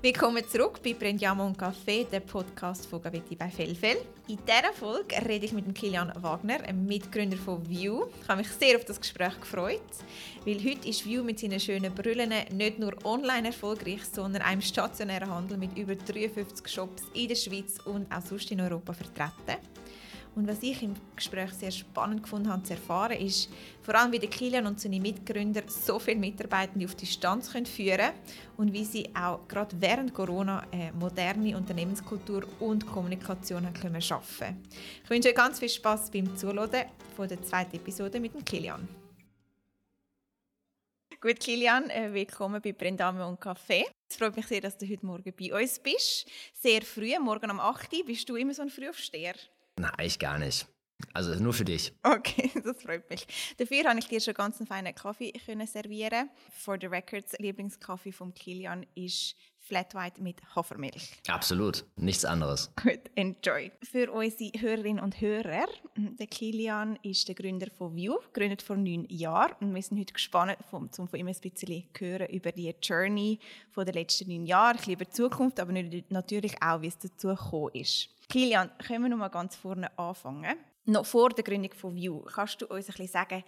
Willkommen zurück bei Prendiamo und Café, der Podcast von Gavetti bei Fellfell. In dieser Folge rede ich mit Kilian Wagner, einem Mitgründer von View. Ich habe mich sehr auf das Gespräch gefreut, weil heute ist View mit seinen schönen Brüllen nicht nur online erfolgreich, sondern im stationären Handel mit über 53 Shops in der Schweiz und auch sonst in Europa vertreten. Und was ich im Gespräch sehr spannend gefunden habe zu erfahren, ist vor allem, wie der Kilian und seine Mitgründer so viele Mitarbeitende auf Distanz können führen und wie sie auch gerade während Corona eine moderne Unternehmenskultur und Kommunikation haben können schaffen. Ich wünsche euch ganz viel Spaß beim Zuhören von der zweiten Episode mit dem Kilian. Gut, Kilian, äh, willkommen bei Brendame und Café. Es freut mich sehr, dass du heute Morgen bei uns bist. Sehr früh, morgen um 8 Uhr. Bist du immer so ein Frühaufsteher? Na, eigentlich gar nicht. Also nur für dich. Okay, das freut mich. Dafür habe ich dir schon ganz einen feinen Kaffee können servieren. For the Records Lieblingskaffee vom Kilian ist Flat White mit Hafermilch. Absolut, nichts anderes. Gut, enjoy. Für unsere Hörerinnen und Hörer, der Kilian ist der Gründer von View, gegründet vor neun Jahren. Und wir sind heute gespannt, um von ihm ein bisschen zu hören über die Journey von den letzten neun Jahren, ein bisschen über die Zukunft, aber natürlich auch, wie es dazu gekommen ist. Kilian, können wir noch mal ganz vorne anfangen? Noch vor der Gründung von View, kannst du uns ein bisschen sagen,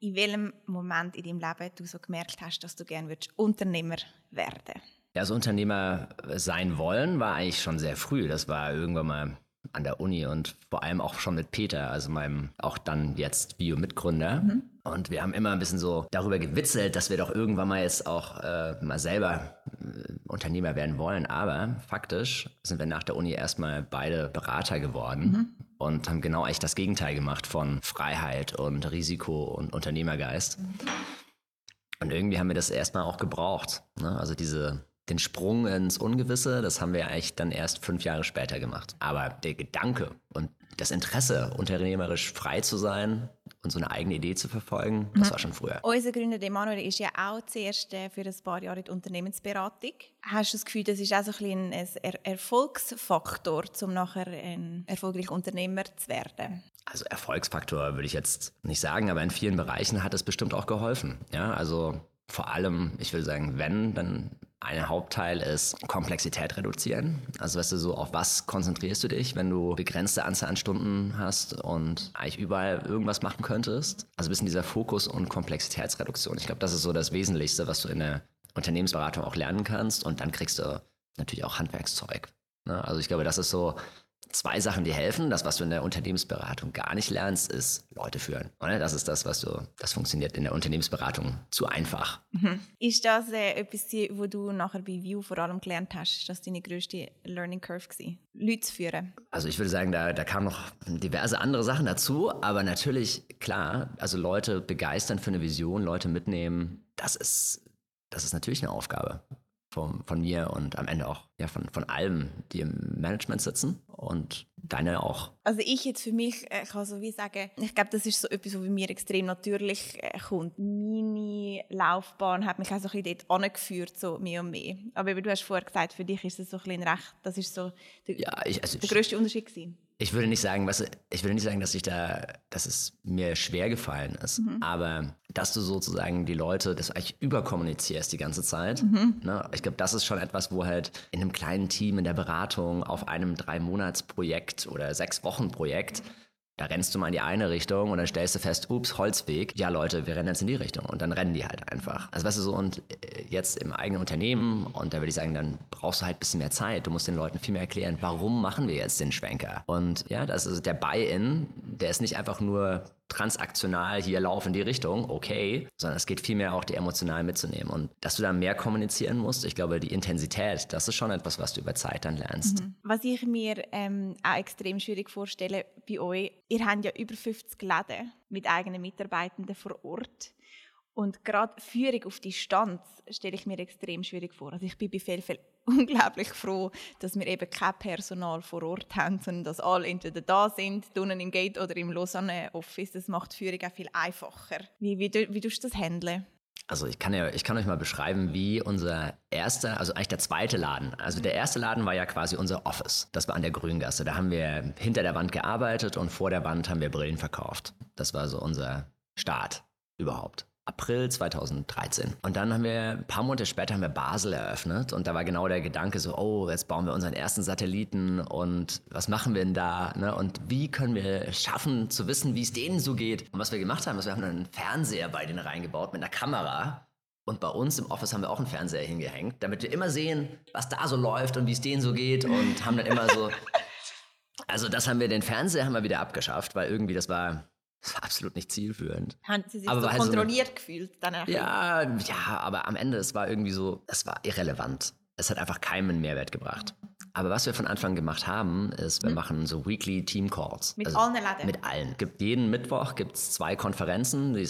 in welchem Moment in deinem Leben du so gemerkt hast, dass du gerne Unternehmer werden würdest? Ja, so Unternehmer sein wollen war eigentlich schon sehr früh. Das war irgendwann mal an der Uni und vor allem auch schon mit Peter, also meinem auch dann jetzt Bio-Mitgründer. Mhm. Und wir haben immer ein bisschen so darüber gewitzelt, dass wir doch irgendwann mal jetzt auch äh, mal selber äh, Unternehmer werden wollen. Aber faktisch sind wir nach der Uni erstmal beide Berater geworden. Mhm. Und haben genau eigentlich das Gegenteil gemacht von Freiheit und Risiko und Unternehmergeist. Mhm. Und irgendwie haben wir das erstmal auch gebraucht. Ne? Also diese den Sprung ins Ungewisse, das haben wir eigentlich dann erst fünf Jahre später gemacht. Aber der Gedanke und das Interesse, unternehmerisch frei zu sein und so eine eigene Idee zu verfolgen, das war schon früher. Unser Gründer Emanuel ist ja auch zuerst äh, für ein paar Jahre in der Unternehmensberatung. Hast du das Gefühl, das ist auch so ein, ein Erfolgsfaktor, um nachher ein erfolgreicher Unternehmer zu werden? Also Erfolgsfaktor würde ich jetzt nicht sagen, aber in vielen Bereichen hat es bestimmt auch geholfen. Ja, also vor allem, ich will sagen, wenn, dann ein Hauptteil ist Komplexität reduzieren. Also weißt du, so auf was konzentrierst du dich, wenn du begrenzte Anzahl an Stunden hast und eigentlich überall irgendwas machen könntest. Also ein bisschen dieser Fokus und Komplexitätsreduktion. Ich glaube, das ist so das Wesentlichste, was du in der Unternehmensberatung auch lernen kannst. Und dann kriegst du natürlich auch Handwerkszeug. Ne? Also ich glaube, das ist so zwei Sachen, die helfen. Das, was du in der Unternehmensberatung gar nicht lernst, ist Leute führen. Oder? Das ist das, was du, das funktioniert in der Unternehmensberatung zu einfach. Mhm. Ist das äh, etwas, wo du nachher bei View vor allem gelernt hast? Ist das deine größte Learning Curve gewesen? Leute zu führen? Also ich würde sagen, da, da kamen noch diverse andere Sachen dazu, aber natürlich, klar, also Leute begeistern für eine Vision, Leute mitnehmen, das ist, das ist natürlich eine Aufgabe von, von mir und am Ende auch ja, von, von allem, die im Management sitzen und deine auch. Also ich jetzt für mich äh, kann so wie sagen, ich glaube, das ist so etwas, was bei mir extrem natürlich äh, kommt. Meine Laufbahn hat mich auch so ein bisschen dort angeführt, so mehr und mehr. Aber du hast vorher gesagt, für dich ist das so ein bisschen recht, das ist so der, ja, ich, also der größte Unterschied gewesen ich würde nicht sagen, was, ich würde nicht sagen, dass ich da, dass es mir schwer gefallen ist, mhm. aber dass du sozusagen die Leute, das eigentlich überkommunizierst die ganze Zeit. Mhm. Ne? Ich glaube, das ist schon etwas, wo halt in einem kleinen Team in der Beratung auf einem drei Monats Projekt oder sechs Wochen Projekt da rennst du mal in die eine Richtung und dann stellst du fest, ups, Holzweg. Ja, Leute, wir rennen jetzt in die Richtung. Und dann rennen die halt einfach. Also weißt du so, und äh, jetzt im eigenen Unternehmen, und da würde ich sagen, dann brauchst du halt ein bisschen mehr Zeit. Du musst den Leuten viel mehr erklären, warum machen wir jetzt den Schwenker? Und ja, das ist der Buy-in, der ist nicht einfach nur transaktional hier laufen die Richtung, okay, sondern es geht vielmehr auch, die emotional mitzunehmen. Und dass du da mehr kommunizieren musst, ich glaube, die Intensität, das ist schon etwas, was du über Zeit dann lernst. Mhm. Was ich mir ähm, auch extrem schwierig vorstelle bei euch, ihr habt ja über 50 Läden mit eigenen Mitarbeitenden vor Ort. Und gerade Führung auf Distanz stelle ich mir extrem schwierig vor. Also ich bin bei vielen unglaublich froh, dass wir eben kein Personal vor Ort haben, sondern dass alle entweder da sind, unten im Gate oder im Lausanne Office. Das macht die Führung auch viel einfacher. Wie, wie, wie tust du das handeln? Also ich kann ja, ich kann euch mal beschreiben, wie unser erster, also eigentlich der zweite Laden. Also der erste Laden war ja quasi unser Office. Das war an der Grüngasse. Da haben wir hinter der Wand gearbeitet und vor der Wand haben wir Brillen verkauft. Das war so unser Start überhaupt. April 2013. Und dann haben wir, ein paar Monate später haben wir Basel eröffnet und da war genau der Gedanke so, oh, jetzt bauen wir unseren ersten Satelliten und was machen wir denn da? Ne? Und wie können wir schaffen zu wissen, wie es denen so geht? Und was wir gemacht haben, ist, wir haben einen Fernseher bei denen reingebaut mit einer Kamera. Und bei uns im Office haben wir auch einen Fernseher hingehängt, damit wir immer sehen, was da so läuft und wie es denen so geht und haben dann immer so also das haben wir, den Fernseher haben wir wieder abgeschafft, weil irgendwie das war, das war absolut nicht zielführend. Haben Sie sich aber so kontrolliert so gefühlt? Danach? Ja, ja, aber am Ende, es war irgendwie so, es war irrelevant. Es hat einfach keinen Mehrwert gebracht. Aber was wir von Anfang gemacht haben, ist, wir mhm. machen so Weekly Team Calls. Mit also allen Laden? Mit allen. Gibt, jeden Mittwoch gibt es zwei Konferenzen, die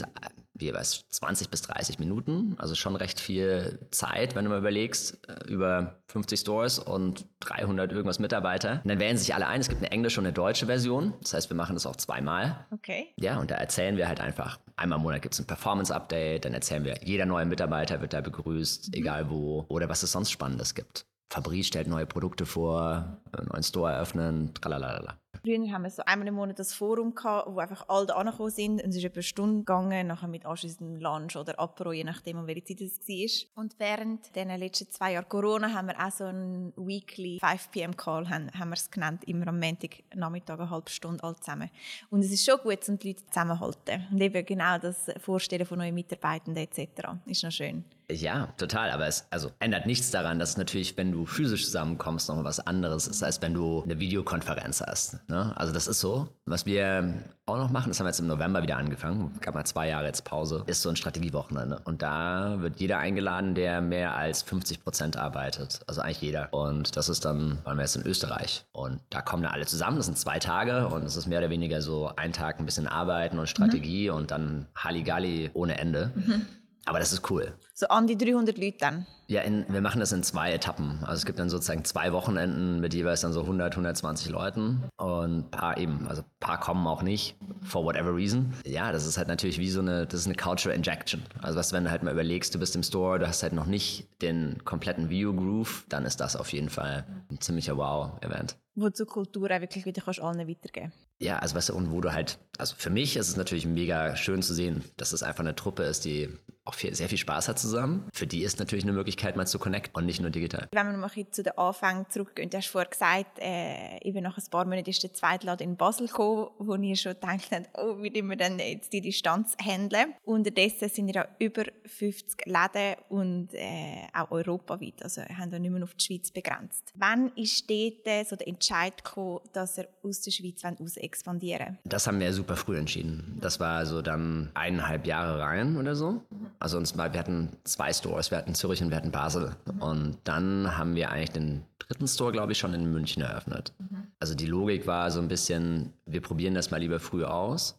jeweils 20 bis 30 Minuten, also schon recht viel Zeit, wenn du mal überlegst, äh, über 50 Stores und 300 irgendwas Mitarbeiter. Und dann wählen sich alle ein. Es gibt eine englische und eine deutsche Version. Das heißt, wir machen das auch zweimal. Okay. Ja, und da erzählen wir halt einfach, einmal im Monat gibt es ein Performance-Update, dann erzählen wir, jeder neue Mitarbeiter wird da begrüßt, mhm. egal wo, oder was es sonst Spannendes gibt. Fabrice stellt neue Produkte vor, einen neuen Store eröffnen, tralalala. Früher haben wir so einmal im Monat das Forum gehabt, wo einfach alle angekommen sind. Und es ist etwa eine Stunde gegangen, nachher mit anschließendem Lunch oder Apro, je nachdem, um welche Zeit es war. Und während den letzten zwei Jahren Corona haben wir auch so einen Weekly 5 pm Call, haben, haben wir es genannt, immer am Montag Nachmittag eine halbe Stunde alle zusammen. Und es ist schon gut, um die Leute zusammenhalten. Und eben genau das Vorstellen von neuen Mitarbeitenden etc. ist noch schön. Ja, total. Aber es also ändert nichts daran, dass natürlich, wenn du physisch zusammenkommst, noch was anderes ist, als wenn du eine Videokonferenz hast. Ne? Also das ist so. Was wir auch noch machen, das haben wir jetzt im November wieder angefangen, gab mal zwei Jahre jetzt Pause, ist so ein Strategiewochenende. Und da wird jeder eingeladen, der mehr als 50 Prozent arbeitet. Also eigentlich jeder. Und das ist dann, waren wir jetzt in Österreich. Und da kommen dann alle zusammen. Das sind zwei Tage und es ist mehr oder weniger so ein Tag ein bisschen Arbeiten und Strategie mhm. und dann Halligalli ohne Ende. Mhm. Aber das ist cool. So an die 300 Leute dann? Ja, in, wir machen das in zwei Etappen. Also es gibt dann sozusagen zwei Wochenenden mit jeweils dann so 100, 120 Leuten und ein paar eben, also ein paar kommen auch nicht, for whatever reason. Ja, das ist halt natürlich wie so eine, das ist eine Cultural Injection. Also was, wenn du halt mal überlegst, du bist im Store, du hast halt noch nicht den kompletten View-Groove, dann ist das auf jeden Fall ein ziemlicher Wow-Event. Wozu Kultur auch wirklich wieder kannst allen weitergeben ja, also weißt du, und wo du halt, also für mich ist es natürlich mega schön zu sehen, dass es einfach eine Truppe ist, die auch viel, sehr viel Spaß hat zusammen. Für die ist natürlich eine Möglichkeit, mal zu connecten und nicht nur digital. Wenn wir noch mal zu den Anfängen zurückgehen, du hast vorher gesagt, äh, eben nach ein paar Monaten ist der zweite Laden in Basel gekommen, wo ihr schon gedacht habt, oh, wie wir denn jetzt die Distanz handeln. Unterdessen sind ja über 50 Läden und äh, auch europaweit, also haben wir nicht mehr auf die Schweiz begrenzt. Wann ist dort so der Entscheid gekommen, dass er aus der Schweiz aus expandieren? Das haben wir super früh entschieden. Das war so dann eineinhalb Jahre rein oder so. Also uns war, wir hatten zwei Stores, wir hatten Zürich und wir hatten Basel. Und dann haben wir eigentlich den dritten Store, glaube ich, schon in München eröffnet. Also die Logik war so ein bisschen, wir probieren das mal lieber früh aus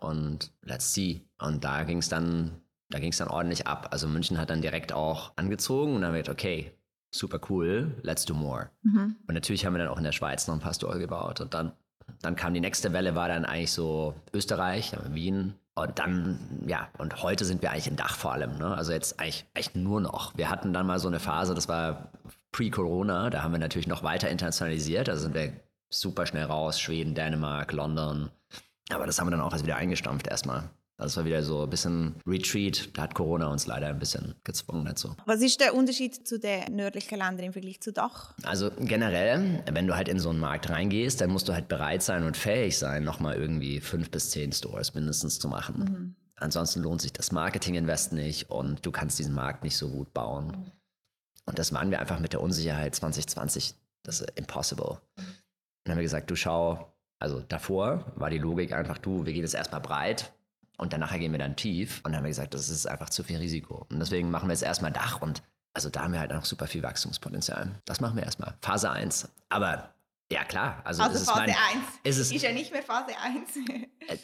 und let's see. Und da ging es dann, da ging es dann ordentlich ab. Also München hat dann direkt auch angezogen und dann wird okay, super cool, let's do more. Mhm. Und natürlich haben wir dann auch in der Schweiz noch ein paar Store gebaut und dann dann kam die nächste Welle, war dann eigentlich so Österreich, Wien. Und dann, ja, und heute sind wir eigentlich im Dach vor allem. Ne? Also jetzt eigentlich, eigentlich nur noch. Wir hatten dann mal so eine Phase, das war pre-Corona, da haben wir natürlich noch weiter internationalisiert. Also sind wir super schnell raus, Schweden, Dänemark, London. Aber das haben wir dann auch erst wieder eingestampft erstmal. Das war wieder so ein bisschen Retreat. Da hat Corona uns leider ein bisschen gezwungen dazu. Was ist der Unterschied zu den nördlichen Ländern im Vergleich zu Dach? Also generell, wenn du halt in so einen Markt reingehst, dann musst du halt bereit sein und fähig sein, nochmal irgendwie fünf bis zehn Stores mindestens zu machen. Mhm. Ansonsten lohnt sich das Marketing-Invest nicht und du kannst diesen Markt nicht so gut bauen. Und das waren wir einfach mit der Unsicherheit 2020. Das ist impossible. Dann haben wir gesagt, du schau, also davor war die Logik einfach, du, wir gehen jetzt erstmal breit, und danach gehen wir dann tief. Und dann haben wir gesagt, das ist einfach zu viel Risiko. Und deswegen machen wir jetzt erstmal Dach und also da haben wir halt noch super viel Wachstumspotenzial. Das machen wir erstmal. Phase 1. Aber ja, klar. Also, also Phase mein, 1. Ist, es, ist ja nicht mehr Phase 1.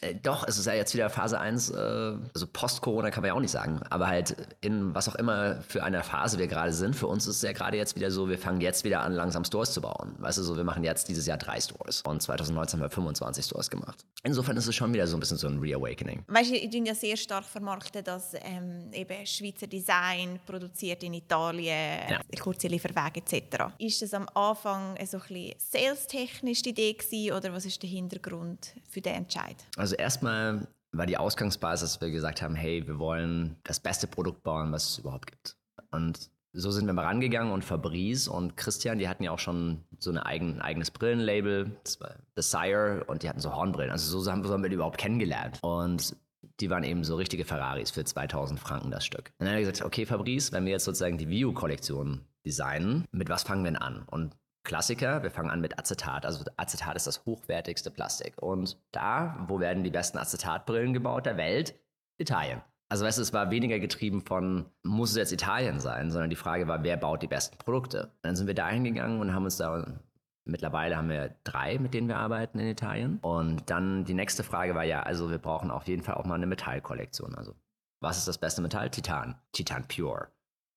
äh, äh, doch, es ist ja jetzt wieder Phase 1, äh, also Post-Corona kann man ja auch nicht sagen, aber halt in was auch immer für eine Phase wir gerade sind. Für uns ist es ja gerade jetzt wieder so, wir fangen jetzt wieder an, langsam Stores zu bauen. Weißt du, so, wir machen jetzt dieses Jahr drei Stores und 2019 haben wir 25 Stores gemacht. Insofern ist es schon wieder so ein bisschen so ein Reawakening. Weißt du, ich bin ja sehr stark vermarkten, dass ähm, eben Schweizer Design produziert in Italien, ja. kurze Lieferwege etc. Ist das am Anfang so ein bisschen sales-technisch die Idee gewesen, oder was ist der Hintergrund für den Entscheid? Also erstmal war die Ausgangsbasis, dass wir gesagt haben, hey, wir wollen das beste Produkt bauen, was es überhaupt gibt. Und so sind wir mal rangegangen und Fabrice und Christian, die hatten ja auch schon so eine eigen, ein eigenes Brillenlabel, das war The Sire, und die hatten so Hornbrillen. Also so haben wir die überhaupt kennengelernt. Und die waren eben so richtige Ferraris für 2000 Franken das Stück. Und dann haben wir gesagt, okay, Fabrice, wenn wir jetzt sozusagen die View-Kollektion designen, mit was fangen wir denn an? Und Klassiker, wir fangen an mit Acetat. Also Acetat ist das hochwertigste Plastik. Und da, wo werden die besten Acetatbrillen gebaut der Welt? Italien. Also weißt du, es war weniger getrieben von, muss es jetzt Italien sein, sondern die Frage war, wer baut die besten Produkte? Dann sind wir da hingegangen und haben uns da, mittlerweile haben wir drei, mit denen wir arbeiten in Italien. Und dann die nächste Frage war ja, also wir brauchen auf jeden Fall auch mal eine Metallkollektion. Also was ist das beste Metall? Titan. Titan Pure.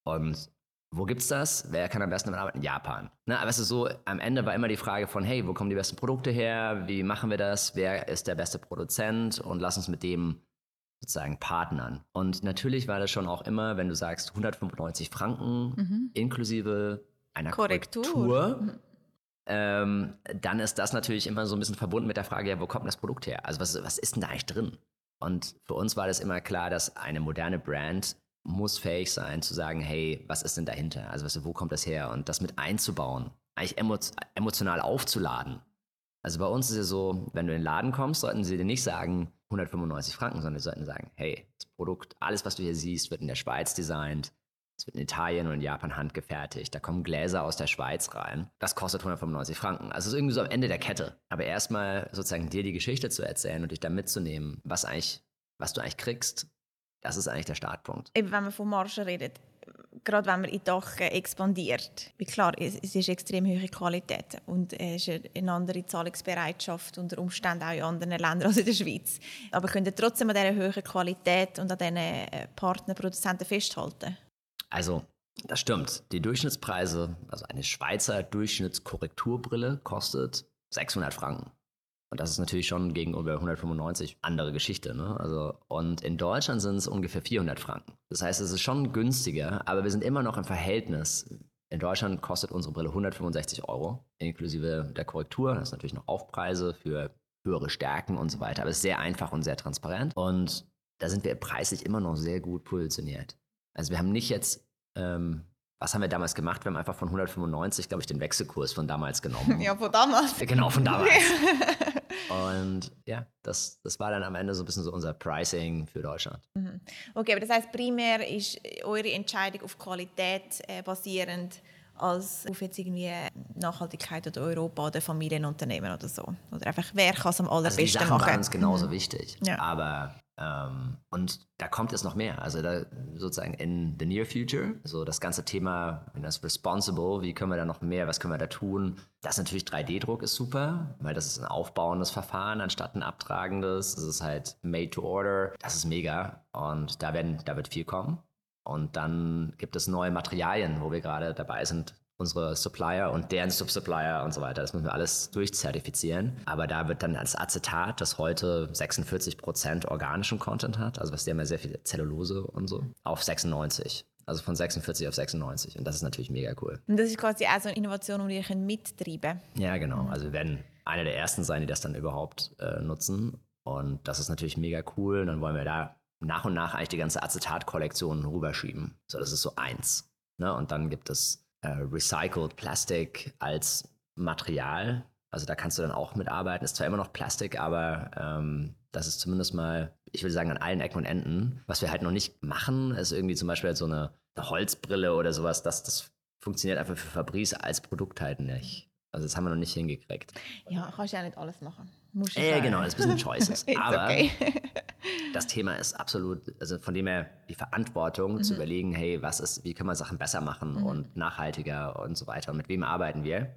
Und wo gibt's das? Wer kann am besten damit arbeiten? Japan. Ne, aber es ist so, am Ende war immer die Frage von, hey, wo kommen die besten Produkte her? Wie machen wir das? Wer ist der beste Produzent? Und lass uns mit dem sozusagen Partnern. Und natürlich war das schon auch immer, wenn du sagst 195 Franken mhm. inklusive einer Korrektur, Korrektur mhm. ähm, dann ist das natürlich immer so ein bisschen verbunden mit der Frage, ja, wo kommt das Produkt her? Also was, was ist denn da eigentlich drin? Und für uns war das immer klar, dass eine moderne Brand muss fähig sein zu sagen, hey, was ist denn dahinter? Also weißt du, wo kommt das her? Und das mit einzubauen, eigentlich emotional aufzuladen. Also bei uns ist es so, wenn du in den Laden kommst, sollten sie dir nicht sagen 195 Franken, sondern sie sollten sagen, hey, das Produkt, alles, was du hier siehst, wird in der Schweiz designt, es wird in Italien und in Japan handgefertigt, da kommen Gläser aus der Schweiz rein, das kostet 195 Franken. Also es ist irgendwie so am Ende der Kette. Aber erstmal sozusagen dir die Geschichte zu erzählen und dich da mitzunehmen, was eigentlich, was du eigentlich kriegst, das ist eigentlich der Startpunkt. Eben, wenn man von Margen redet, gerade wenn man in Dach expandiert. Wie klar, es, es ist extrem hohe Qualität und es ist eine andere Zahlungsbereitschaft unter Umständen auch in anderen Ländern als in der Schweiz. Aber könnt ihr trotzdem an dieser hohen Qualität und an diesen äh, Partnerproduzenten festhalten? Also, das stimmt. Die Durchschnittspreise, also eine Schweizer Durchschnittskorrekturbrille kostet 600 Franken. Und das ist natürlich schon gegenüber 195 andere Geschichte. Ne? Also, und in Deutschland sind es ungefähr 400 Franken. Das heißt, es ist schon günstiger, aber wir sind immer noch im Verhältnis. In Deutschland kostet unsere Brille 165 Euro, inklusive der Korrektur. Das ist natürlich noch Aufpreise für höhere Stärken und so weiter. Aber es ist sehr einfach und sehr transparent. Und da sind wir preislich immer noch sehr gut positioniert. Also wir haben nicht jetzt ähm, was haben wir damals gemacht? Wir haben einfach von 195, glaube ich, den Wechselkurs von damals genommen. Ja, von damals. Genau, von damals. Und ja, das, das war dann am Ende so ein bisschen so unser Pricing für Deutschland. Mhm. Okay, aber das heißt, primär ist eure Entscheidung auf Qualität äh, basierend als auf jetzt irgendwie Nachhaltigkeit oder Europa oder Familienunternehmen oder so. Oder einfach, wer kann es am allerbesten also die Sachen machen. waren uns genauso mhm. wichtig. Ja. Aber und da kommt es noch mehr. Also da sozusagen in the near future, so das ganze Thema, das responsible, wie können wir da noch mehr, was können wir da tun? Das natürlich 3D-Druck ist super, weil das ist ein aufbauendes Verfahren anstatt ein abtragendes. Das ist halt made to order. Das ist mega und da werden, da wird viel kommen. Und dann gibt es neue Materialien, wo wir gerade dabei sind, unsere Supplier und deren Subsupplier und so weiter. Das müssen wir alles durchzertifizieren. Aber da wird dann als Acetat, das heute 46% organischen Content hat, also was der immer sehr viel Zellulose und so, auf 96. Also von 46 auf 96. Und das ist natürlich mega cool. Und das ist quasi auch so eine Innovation, die ihr mittreiben könnt. Ja, genau. Also wir werden einer der ersten sein, die das dann überhaupt äh, nutzen. Und das ist natürlich mega cool. Und dann wollen wir da nach und nach eigentlich die ganze Acetat-Kollektion rüberschieben. So, das ist so eins. Ne? Und dann gibt es äh, Recycled Plastik als Material. Also da kannst du dann auch mitarbeiten. Ist zwar immer noch Plastik, aber ähm, das ist zumindest mal, ich würde sagen, an allen Ecken und Enden. Was wir halt noch nicht machen, ist irgendwie zum Beispiel halt so eine, eine Holzbrille oder sowas. Das, das funktioniert einfach für Fabrice als Produkt halt nicht. Also das haben wir noch nicht hingekriegt. Ja, kannst ja nicht alles machen. Muss ja, äh, genau, das ist ein bisschen Choices. Aber okay. das Thema ist absolut, also von dem her die Verantwortung mhm. zu überlegen, hey, was ist, wie können wir Sachen besser machen mhm. und nachhaltiger und so weiter. Und mit wem arbeiten wir?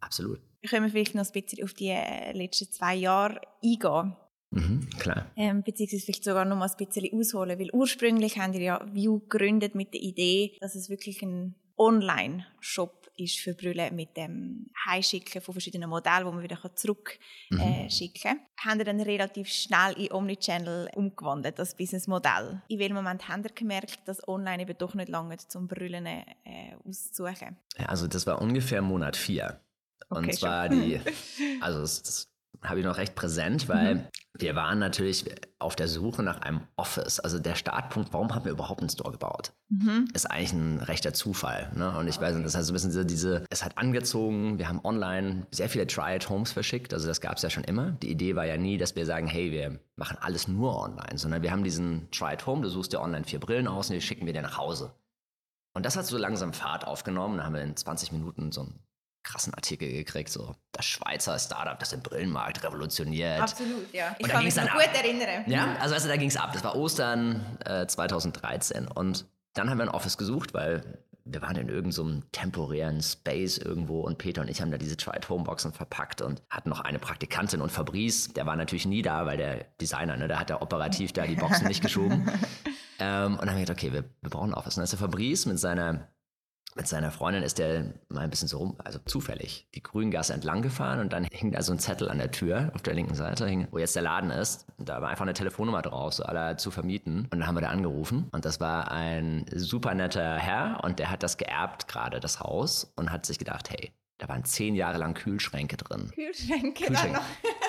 Absolut. Wir können vielleicht noch ein bisschen auf die äh, letzten zwei Jahre eingehen. Mhm, klar. Ähm, beziehungsweise vielleicht sogar noch mal ein bisschen ausholen, weil ursprünglich haben wir ja View gegründet mit der Idee, dass es wirklich ein Online-Shop ist für Brüllen mit dem Heimschicken von verschiedenen Modellen, wo man wieder zurückschicken mhm. äh, kann. Haben wir dann relativ schnell in Omnichannel umgewandelt, das Businessmodell. In welchem Moment haben wir gemerkt, dass online eben doch nicht lange zum Brüllen äh, auszusuchen? Ja, also das war ungefähr Monat vier. Und okay, zwar schon. die, also das, das habe ich noch recht präsent, weil mhm. wir waren natürlich auf der Suche nach einem Office. Also der Startpunkt, warum haben wir überhaupt einen Store gebaut? Mhm. Ist eigentlich ein rechter Zufall. Ne? Und ich weiß nicht, das heißt so ein bisschen diese, diese, es hat angezogen, wir haben online sehr viele Try-at-Homes verschickt. Also das gab es ja schon immer. Die Idee war ja nie, dass wir sagen, hey, wir machen alles nur online, sondern wir haben diesen Try-at-Home, du suchst dir online vier Brillen aus und die schicken wir dir nach Hause. Und das hat so langsam Fahrt aufgenommen. Da haben wir in 20 Minuten so einen krassen Artikel gekriegt, so das Schweizer Startup, das den Brillenmarkt revolutioniert. Absolut, ja. Ich kann mich noch gut erinnern. Ja, also, also da ging es ab. Das war Ostern äh, 2013. Und dann haben wir ein Office gesucht, weil wir waren in irgendeinem so temporären Space irgendwo und Peter und ich haben da diese Tried Homeboxen verpackt und hatten noch eine Praktikantin und Fabrice, der war natürlich nie da, weil der Designer, ne, der hat da operativ da die Boxen nicht geschoben. Ähm, und dann haben wir gedacht, okay, wir, wir brauchen ein Office. Und dann ist der Fabrice mit seiner mit seiner Freundin ist der mal ein bisschen so rum, also zufällig, die Grüngasse entlang gefahren und dann hing da so ein Zettel an der Tür auf der linken Seite, hing, wo jetzt der Laden ist. Und da war einfach eine Telefonnummer drauf, so aller zu vermieten. Und dann haben wir da angerufen und das war ein super netter Herr und der hat das geerbt gerade, das Haus, und hat sich gedacht, hey, da waren zehn Jahre lang Kühlschränke drin. Kühlschränke, Kühlschränke.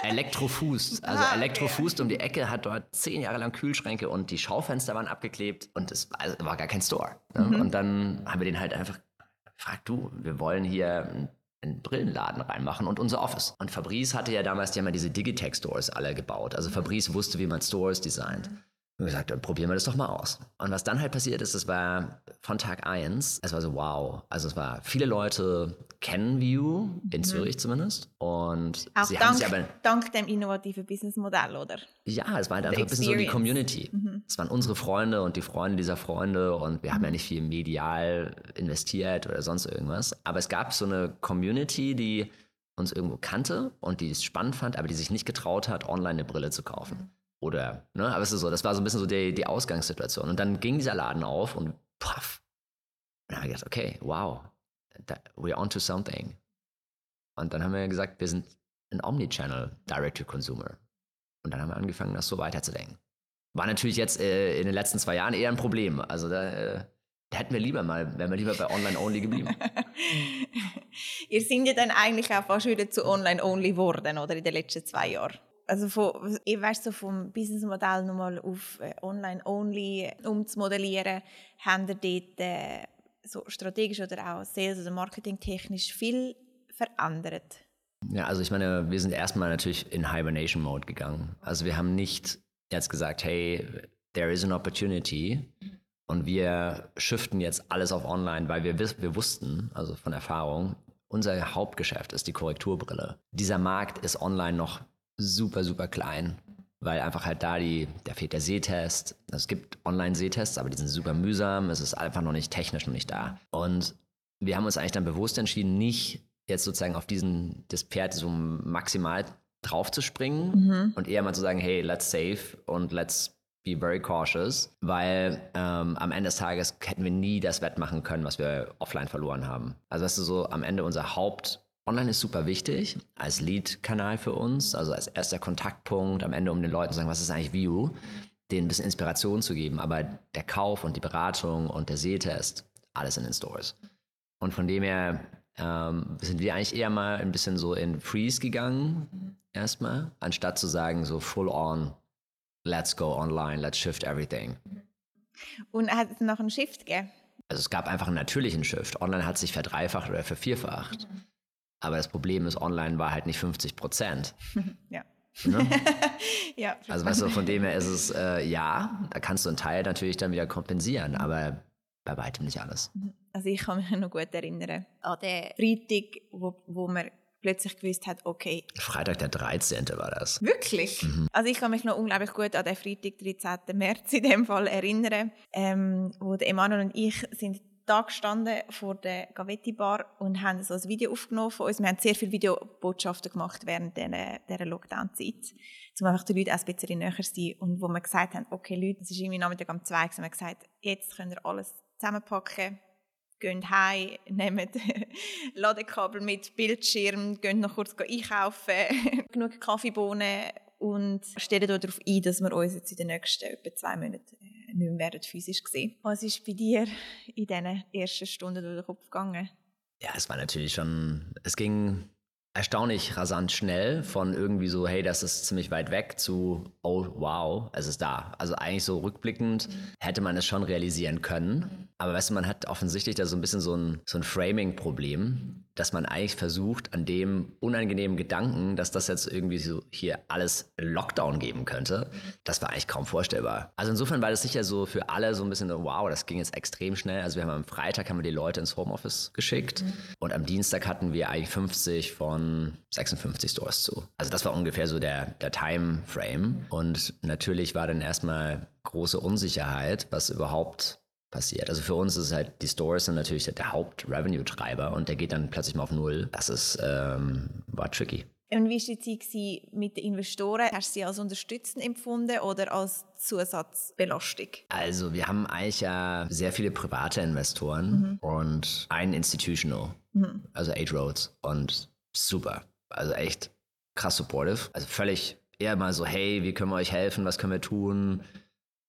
Elektrofuß. Also ah, Elektrofuß okay. um die Ecke hat dort zehn Jahre lang Kühlschränke und die Schaufenster waren abgeklebt und es war, also war gar kein Store. Ne? Mhm. Und dann haben wir den halt einfach gefragt, du, wir wollen hier einen Brillenladen reinmachen und unser Office. Und Fabrice hatte ja damals ja mal diese Digitech-Stores alle gebaut. Also Fabrice wusste, wie man Stores designt. Mhm. Und gesagt, dann probieren wir das doch mal aus. Und was dann halt passiert ist, es war von Tag 1, es war so wow. Also es war, viele Leute kennen View, in mhm. Zürich zumindest. Und Auch sie dank, aber, dank dem innovativen Businessmodell, oder? Ja, es war halt einfach ein bisschen so die Community. Mhm. Es waren unsere Freunde und die Freunde dieser Freunde und wir mhm. haben ja nicht viel medial investiert oder sonst irgendwas. Aber es gab so eine Community, die uns irgendwo kannte und die es spannend fand, aber die sich nicht getraut hat, online eine Brille zu kaufen. Oder, ne, aber es ist so, das war so ein bisschen so die, die Ausgangssituation. Und dann ging dieser Laden auf und puff. Und dann haben wir gedacht, okay, wow, we're on to something. Und dann haben wir gesagt, wir sind ein Omnichannel Direct-to-Consumer. Und dann haben wir angefangen, das so weiterzudenken. War natürlich jetzt äh, in den letzten zwei Jahren eher ein Problem. Also da, äh, da hätten wir lieber mal, wären wir lieber bei Online-Only geblieben. Ihr seid ja dann eigentlich auch fast wieder zu Online-Only geworden, oder in den letzten zwei Jahren also von, ich weißt so vom Businessmodell nochmal auf äh, Online-Only umzumodellieren, haben wir dort äh, so strategisch oder auch Sales- oder Marketing-technisch viel verändert? Ja, also ich meine, wir sind erstmal natürlich in Hibernation-Mode gegangen. Also wir haben nicht jetzt gesagt, hey, there is an opportunity und wir shiften jetzt alles auf Online, weil wir, wir wussten, also von Erfahrung, unser Hauptgeschäft ist die Korrekturbrille. Dieser Markt ist online noch super, super klein, weil einfach halt da die, da fehlt der Sehtest. Also es gibt Online-Sehtests, aber die sind super mühsam. Es ist einfach noch nicht technisch noch nicht da. Und wir haben uns eigentlich dann bewusst entschieden, nicht jetzt sozusagen auf diesen, das Pferd so maximal drauf zu springen mhm. und eher mal zu sagen, hey, let's save und let's be very cautious, weil ähm, am Ende des Tages hätten wir nie das wettmachen können, was wir offline verloren haben. Also das ist so am Ende unser Haupt Online ist super wichtig als Lead-Kanal für uns, also als erster Kontaktpunkt am Ende, um den Leuten zu sagen, was ist eigentlich View, denen ein bisschen Inspiration zu geben. Aber der Kauf und die Beratung und der Sehtest, alles in den Stores. Und von dem her ähm, sind wir eigentlich eher mal ein bisschen so in Freeze gegangen, erstmal, anstatt zu sagen, so full on, let's go online, let's shift everything. Und hat es noch einen Shift gegeben? Also es gab einfach einen natürlichen Shift. Online hat sich verdreifacht oder vervierfacht. Mhm. Aber das Problem ist, online war halt nicht 50 Prozent. ja. Ne? ja. Also weißt du, von dem her ist es, äh, ja, da kannst du einen Teil natürlich dann wieder kompensieren, aber bei weitem nicht alles. Mhm. Also ich kann mich noch gut erinnern an den Freitag, wo, wo man plötzlich gewusst hat, okay. Freitag der 13. war das. Wirklich? Mhm. Also ich kann mich noch unglaublich gut an den Freitag, 13. März in dem Fall erinnern, ähm, wo Emanuel und ich sind da gestanden vor der Gavetti Bar und haben so ein Video aufgenommen von uns. Wir haben sehr viele Videobotschaften gemacht während dieser, Lockdown-Zeit, um einfach den Leuten auch ein bisschen näher zu sein. Und wo wir gesagt haben, okay Leute, es ist irgendwie Nachmittag um zwei, haben wir gesagt, jetzt könnt ihr alles zusammenpacken, geht heim, nehmt Ladekabel mit, Bildschirm, geht noch kurz einkaufen, genug Kaffeebohnen und stellen darauf ein, dass wir uns jetzt in den nächsten etwa zwei Monaten äh, nicht mehr physisch sehen Was ist bei dir in diesen ersten Stunden durch den Kopf gegangen? Ja, es war natürlich schon, es ging, erstaunlich rasant schnell von irgendwie so, hey, das ist ziemlich weit weg zu, oh wow, es ist da. Also eigentlich so rückblickend hätte man es schon realisieren können. Aber weißt du, man hat offensichtlich da so ein bisschen so ein, so ein Framing-Problem, dass man eigentlich versucht, an dem unangenehmen Gedanken, dass das jetzt irgendwie so hier alles Lockdown geben könnte, das war eigentlich kaum vorstellbar. Also insofern war das sicher so für alle so ein bisschen, wow, das ging jetzt extrem schnell. Also wir haben am Freitag haben wir die Leute ins Homeoffice geschickt mhm. und am Dienstag hatten wir eigentlich 50 von 56 Stores zu. Also das war ungefähr so der, der Timeframe und natürlich war dann erstmal große Unsicherheit, was überhaupt passiert. Also für uns ist es halt, die Stores sind natürlich der Haupt-Revenue-Treiber und der geht dann plötzlich mal auf Null. Das ist, ähm, war tricky. Und wie war die Zeit mit den Investoren? Hast du sie als unterstützend empfunden oder als Zusatzbelastung? Also wir haben eigentlich ja sehr viele private Investoren mhm. und einen Institutional, mhm. also Age Roads und super. Also echt krass supportive. Also völlig eher mal so, hey, wie können wir euch helfen? Was können wir tun?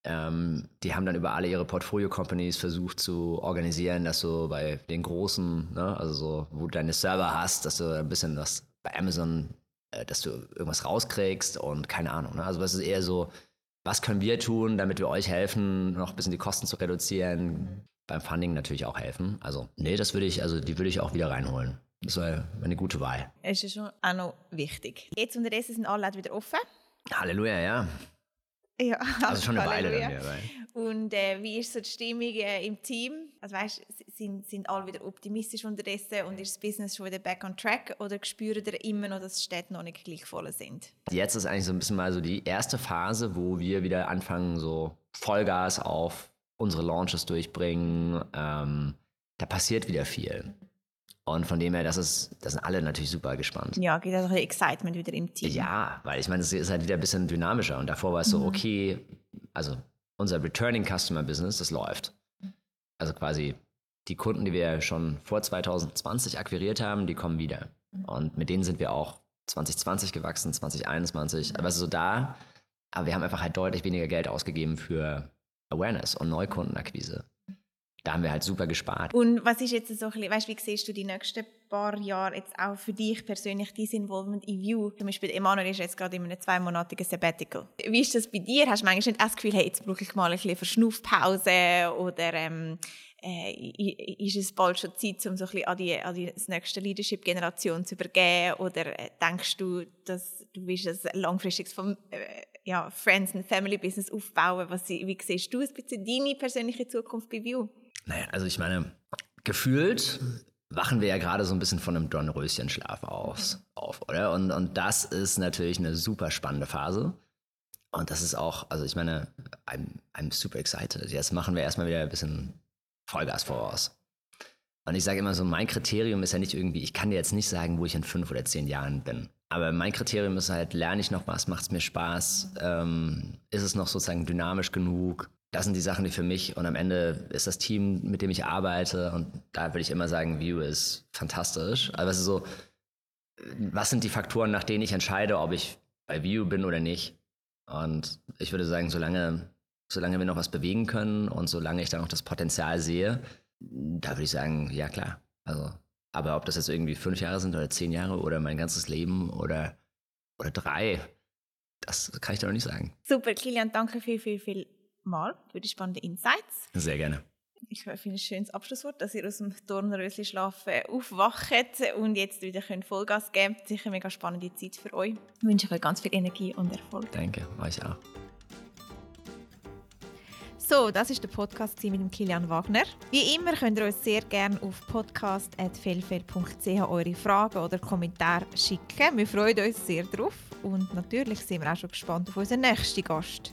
Ähm, die haben dann über alle ihre Portfolio-Companies versucht zu organisieren, dass du bei den großen, ne, also so, wo du deine Server hast, dass du ein bisschen was bei Amazon, äh, dass du irgendwas rauskriegst und keine Ahnung. Ne? Also das ist eher so, was können wir tun, damit wir euch helfen, noch ein bisschen die Kosten zu reduzieren, beim Funding natürlich auch helfen. Also, nee, das würde ich, also die würde ich auch wieder reinholen. Das war eine gute Wahl. Es ist schon auch noch wichtig. Jetzt unterdessen sind alle wieder offen. Halleluja, ja. Ja, also schon eine Weile dann dabei. Und äh, wie ist so die Stimmung äh, im Team? Also weißt, sind, sind alle wieder optimistisch unterdessen und ist das Business schon wieder back on track oder spüren ihr immer noch, dass die Städte noch nicht gleich voll sind? Jetzt ist eigentlich so ein bisschen mal so die erste Phase, wo wir wieder anfangen, so Vollgas auf unsere Launches durchbringen. Ähm, da passiert wieder viel. Und von dem her, das ist, das sind alle natürlich super gespannt. Ja, geht auch Excitement wieder im Team. Ja, weil ich meine, es ist halt wieder ein bisschen dynamischer. Und davor war es so, mhm. okay, also unser Returning Customer Business, das läuft. Also quasi die Kunden, die wir schon vor 2020 akquiriert haben, die kommen wieder. Und mit denen sind wir auch 2020 gewachsen, 2021. Aber es ist so da, aber wir haben einfach halt deutlich weniger Geld ausgegeben für Awareness und Neukundenakquise da haben wir halt super gespart. Und was ist jetzt so ein bisschen, weißt, wie siehst du die nächsten paar Jahre jetzt auch für dich persönlich, dein Involvement in View? Zum Beispiel Emanuel ist jetzt gerade in einem zweimonatigen Sabbatical. Wie ist das bei dir? Hast du manchmal nicht das Gefühl, hey, jetzt brauche ich mal ein bisschen Verschnaufpause oder ähm, äh, ist es bald schon Zeit, um so ein bisschen an die, an die nächste Leadership-Generation zu übergeben? Oder äh, denkst du, dass du willst ein langfristiges vom, äh, ja, Friends and Family Business aufbauen? Was, wie siehst du ein bisschen deine persönliche Zukunft bei View? Naja, also ich meine, gefühlt wachen wir ja gerade so ein bisschen von einem Dornröschenschlaf auf, auf oder? Und, und das ist natürlich eine super spannende Phase. Und das ist auch, also ich meine, I'm, I'm super excited. Jetzt machen wir erstmal wieder ein bisschen Vollgas voraus. Und ich sage immer so, mein Kriterium ist ja nicht irgendwie, ich kann dir jetzt nicht sagen, wo ich in fünf oder zehn Jahren bin. Aber mein Kriterium ist halt, lerne ich noch was, macht es mir Spaß, ähm, ist es noch sozusagen dynamisch genug, das sind die Sachen, die für mich und am Ende ist das Team, mit dem ich arbeite und da würde ich immer sagen, View ist fantastisch. Aber es ist so, was sind die Faktoren, nach denen ich entscheide, ob ich bei View bin oder nicht? Und ich würde sagen, solange, solange wir noch was bewegen können und solange ich da noch das Potenzial sehe, da würde ich sagen, ja klar. Also, aber ob das jetzt irgendwie fünf Jahre sind oder zehn Jahre oder mein ganzes Leben oder, oder drei, das kann ich da noch nicht sagen. Super, Kilian, danke viel, viel, viel mal für die spannenden Insights. Sehr gerne. Ich finde es ein schönes Abschlusswort, dass ihr aus dem Dornröschen schlafen aufwacht und jetzt wieder könnt Vollgas geben könnt. Sicher eine mega spannende Zeit für euch. Ich wünsche euch ganz viel Energie und Erfolg. Danke, euch auch. So, das ist der Podcast mit dem Kilian Wagner. Wie immer könnt ihr uns sehr gerne auf podcast.felfel.ch eure Fragen oder Kommentare schicken. Wir freuen uns sehr drauf und natürlich sind wir auch schon gespannt auf unseren nächsten Gast.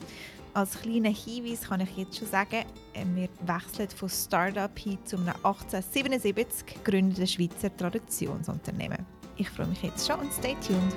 Als kleinen Hinweis kann ich jetzt schon sagen, äh, wir wechseln von Startup hin zu einem 1877 gegründeten Schweizer Traditionsunternehmen. Ich freue mich jetzt schon und stay tuned.